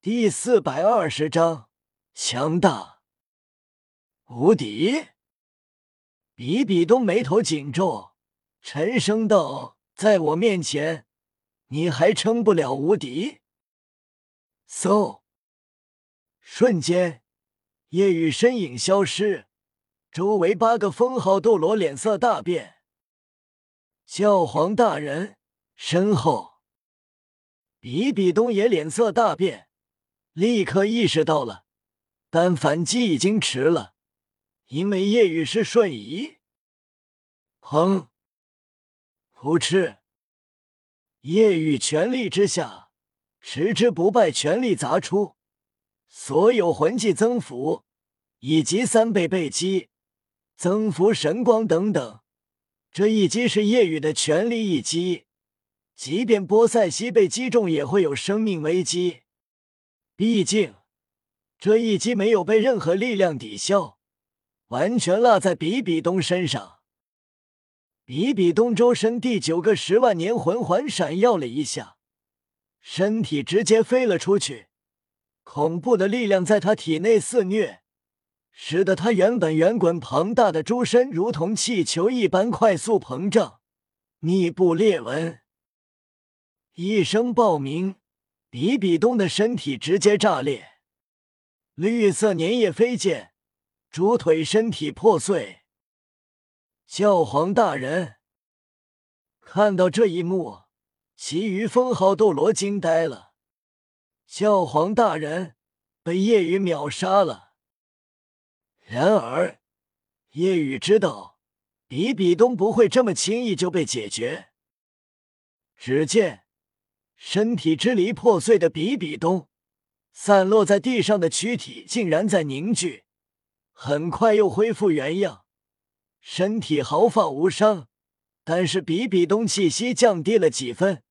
第四百二十章，强大无敌。比比东眉头紧皱，沉声道：“在我面前，你还称不了无敌。”嗖！瞬间，夜雨身影消失，周围八个封号斗罗脸色大变。教皇大人身后，比比东也脸色大变。立刻意识到了，但反击已经迟了，因为夜雨是瞬移。砰！噗嗤！夜雨全力之下，持之不败全力砸出，所有魂技增幅以及三倍倍击、增幅神光等等。这一击是夜雨的全力一击，即便波塞西被击中，也会有生命危机。毕竟，这一击没有被任何力量抵消，完全落在比比东身上。比比东周身第九个十万年魂环闪耀了一下，身体直接飞了出去。恐怖的力量在他体内肆虐，使得他原本圆滚庞大的猪身如同气球一般快速膨胀，密布裂纹。一声爆鸣。比比东的身体直接炸裂，绿色粘液飞溅，猪腿身体破碎。教皇大人看到这一幕，其余封号斗罗惊呆了。教皇大人被夜雨秒杀了。然而，夜雨知道比比东不会这么轻易就被解决。只见。身体支离破碎的比比东，散落在地上的躯体竟然在凝聚，很快又恢复原样，身体毫发无伤。但是比比东气息降低了几分，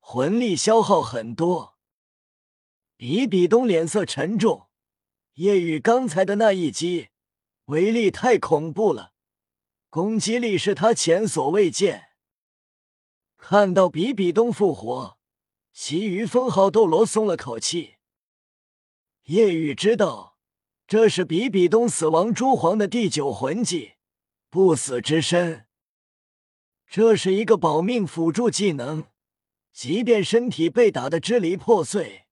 魂力消耗很多。比比东脸色沉重，夜雨刚才的那一击威力太恐怖了，攻击力是他前所未见。看到比比东复活。其余封号斗罗松了口气。夜雨知道，这是比比东死亡蛛皇的第九魂技——不死之身。这是一个保命辅助技能，即便身体被打得支离破碎，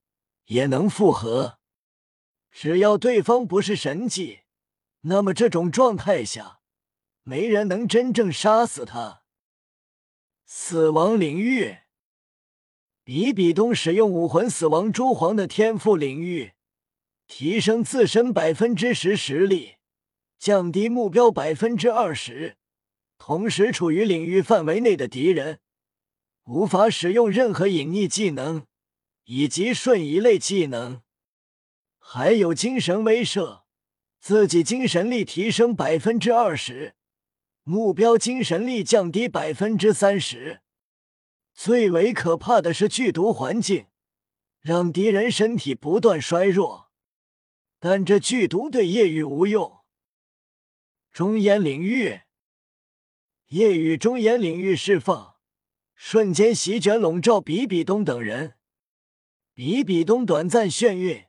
也能复合。只要对方不是神技，那么这种状态下，没人能真正杀死他。死亡领域。比比东使用武魂死亡蛛皇的天赋领域，提升自身百分之十实力，降低目标百分之二十。同时，处于领域范围内的敌人无法使用任何隐匿技能以及瞬移类技能。还有精神威慑，自己精神力提升百分之二十，目标精神力降低百分之三十。最为可怕的是剧毒环境，让敌人身体不断衰弱，但这剧毒对夜雨无用。中烟领域，夜雨中烟领域释放，瞬间席卷笼罩比比东等人。比比东短暂眩晕，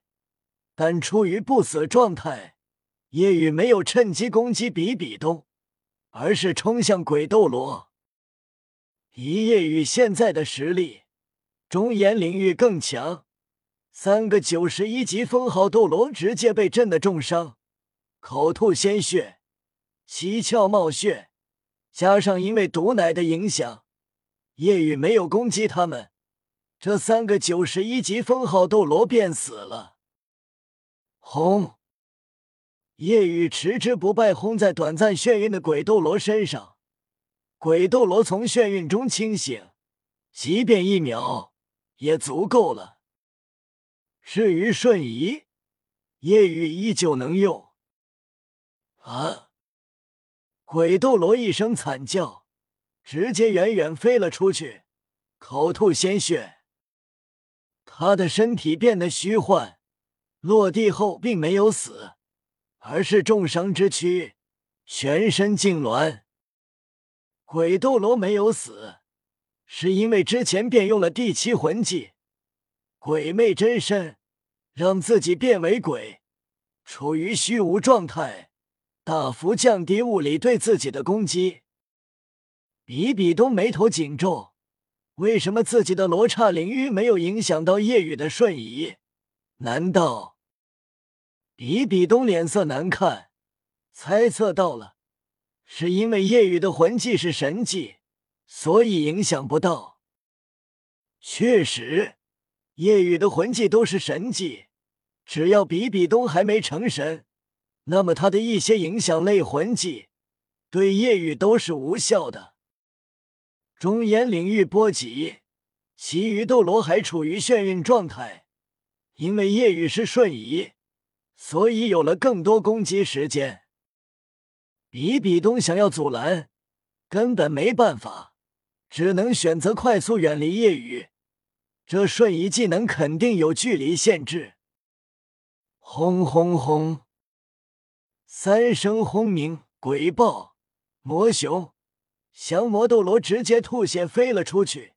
但处于不死状态，夜雨没有趁机攻击比比东，而是冲向鬼斗罗。以夜雨现在的实力，中炎领域更强。三个九十一级封号斗罗直接被震得重伤，口吐鲜血，七窍冒血。加上因为毒奶的影响，夜雨没有攻击他们，这三个九十一级封号斗罗便死了。轰！夜雨持之不败轰在短暂眩晕的鬼斗罗身上。鬼斗罗从眩晕中清醒，即便一秒也足够了。至于瞬移，夜雨依旧能用。啊！鬼斗罗一声惨叫，直接远远飞了出去，口吐鲜血。他的身体变得虚幻，落地后并没有死，而是重伤之躯，全身痉挛。鬼斗罗没有死，是因为之前便用了第七魂技“鬼魅真身”，让自己变为鬼，处于虚无状态，大幅降低物理对自己的攻击。比比东眉头紧皱，为什么自己的罗刹领域没有影响到夜雨的瞬移？难道？比比东脸色难看，猜测到了，是因为夜雨的魂技是神技，所以影响不到。确实。夜雨的魂技都是神技，只要比比东还没成神，那么他的一些影响类魂技对夜雨都是无效的。中炎领域波及，其余斗罗还处于眩晕状态，因为夜雨是瞬移，所以有了更多攻击时间。比比东想要阻拦，根本没办法，只能选择快速远离夜雨。这瞬移技能肯定有距离限制。轰轰轰！三声轰鸣，鬼豹、魔熊、降魔斗罗直接吐血飞了出去。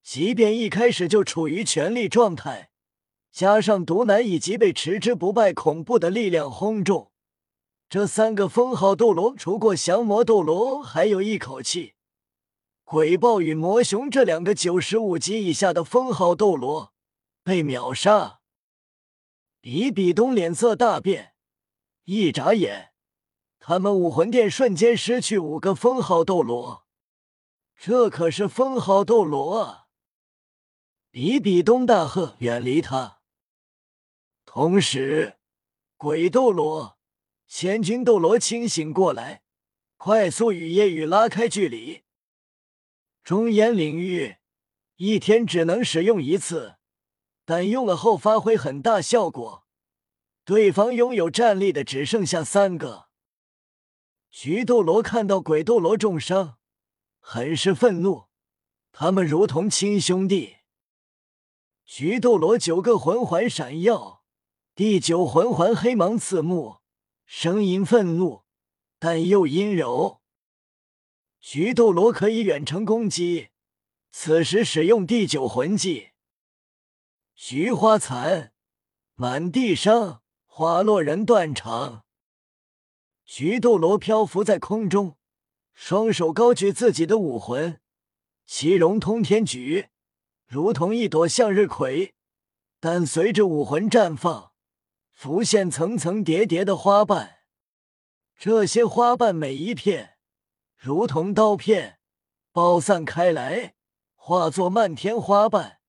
即便一开始就处于全力状态，加上毒男以及被持之不败恐怖的力量轰中，这三个封号斗罗除过降魔斗罗还有一口气。鬼豹与魔熊这两个九十五级以下的封号斗罗被秒杀，比比东脸色大变，一眨眼，他们武魂殿瞬间失去五个封号斗罗，这可是封号斗罗啊！比比东大喝：“远离他！”同时，鬼斗罗、千军斗罗清醒过来，快速与夜雨拉开距离。中炎领域一天只能使用一次，但用了后发挥很大效果。对方拥有战力的只剩下三个。菊斗罗看到鬼斗罗重伤，很是愤怒。他们如同亲兄弟。菊斗罗九个魂环闪耀，第九魂环黑芒刺目，声音愤怒，但又阴柔。菊斗罗可以远程攻击，此时使用第九魂技“菊花残”，满地伤，花落人断肠。菊斗罗漂浮在空中，双手高举自己的武魂“其容通天菊”，如同一朵向日葵，但随着武魂绽放，浮现层层叠叠的花瓣。这些花瓣每一片。如同刀片，爆散开来，化作漫天花瓣，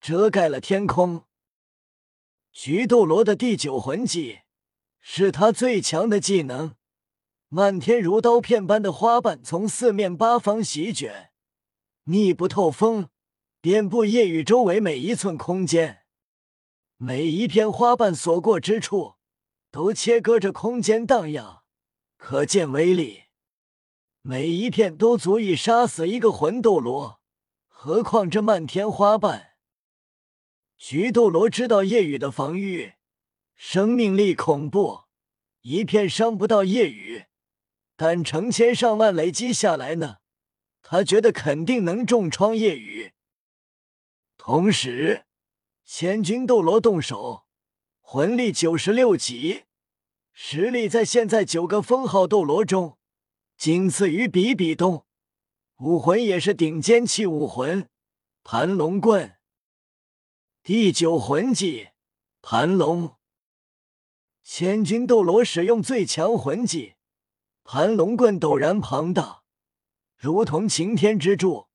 遮盖了天空。菊斗罗的第九魂技是他最强的技能，漫天如刀片般的花瓣从四面八方席卷，密不透风，遍布夜雨周围每一寸空间。每一片花瓣所过之处，都切割着空间荡漾，可见威力。每一片都足以杀死一个魂斗罗，何况这漫天花瓣？菊斗罗知道夜雨的防御，生命力恐怖，一片伤不到夜雨，但成千上万累积下来呢，他觉得肯定能重创夜雨。同时，千军斗罗动手，魂力九十六级，实力在现在九个封号斗罗中。仅次于比比东，武魂也是顶尖器武魂，盘龙棍。第九魂技盘龙。千军斗罗使用最强魂技盘龙棍，陡然庞大，如同擎天之柱，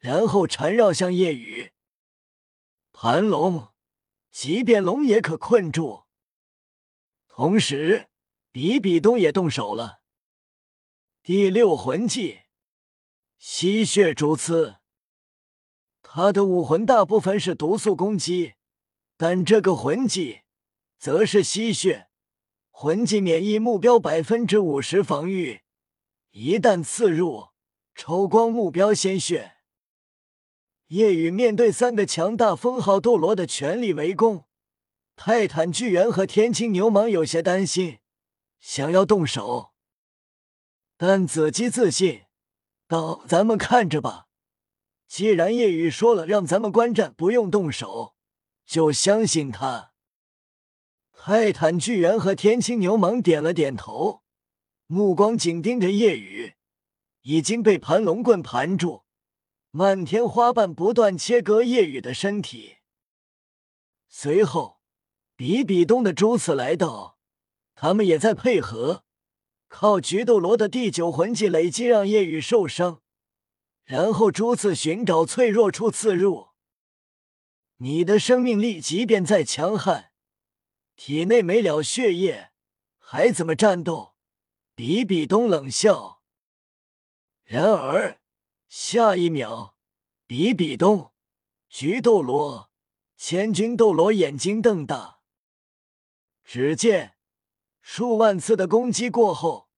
然后缠绕向夜雨。盘龙，即便龙也可困住。同时，比比东也动手了。第六魂技，吸血蛛刺。他的武魂大部分是毒素攻击，但这个魂技则是吸血魂技，免疫目标百分之五十防御，一旦刺入，抽光目标鲜血。夜雨面对三个强大封号斗罗的全力围攻，泰坦巨猿和天青牛蟒有些担心，想要动手。但子姬自信道：“咱们看着吧，既然夜雨说了让咱们观战，不用动手，就相信他。”泰坦巨猿和天青牛蟒点了点头，目光紧盯着夜雨，已经被盘龙棍盘住，漫天花瓣不断切割夜雨的身体。随后，比比东的诸次来到，他们也在配合，靠菊斗罗的第九魂技累积让夜雨受伤，然后诸次寻找脆弱处刺入。你的生命力即便再强悍，体内没了血液，还怎么战斗？比比东冷笑。然而下一秒，比比东、菊斗罗、千钧斗罗眼睛瞪大。只见数万次的攻击过后，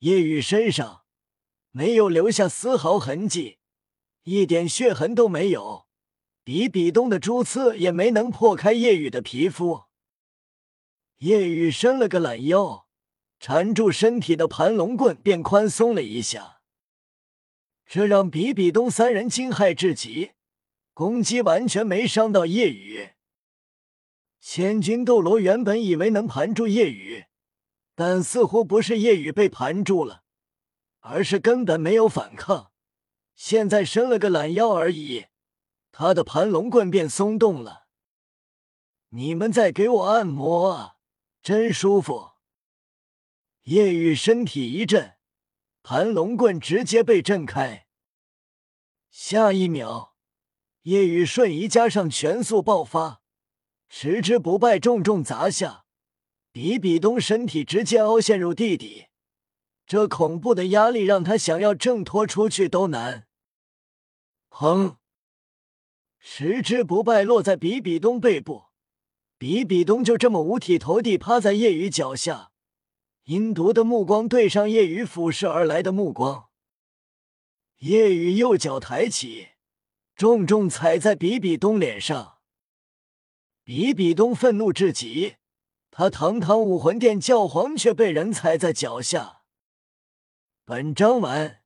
叶雨身上没有留下丝毫痕迹，一点血痕都没有。比比东的蛛刺也没能破开叶雨的皮肤。叶雨伸了个懒腰，缠住身体的盘龙棍便宽松了一下，这让比比东三人惊骇至极。攻击完全没伤到叶雨。千钧斗罗原本以为能盘住叶雨，但似乎不是叶雨被盘住了，而是根本没有反抗，现在伸了个懒腰而已。他的盘龙棍便松动了。你们在给我按摩啊，真舒服。叶雨身体一震，盘龙棍直接被震开。下一秒，叶雨瞬移加上全速爆发，持之不败重重砸下，比比东身体直接凹陷入地底。这恐怖的压力让他想要挣脱出去都难。砰！十之不败落在比比东背部，比比东就这么五体投地趴在夜雨脚下，阴毒的目光对上夜雨俯视而来的目光。夜雨右脚抬起，重重踩在比比东脸上。比比东愤怒至极，他堂堂武魂殿教皇却被人踩在脚下。本章完。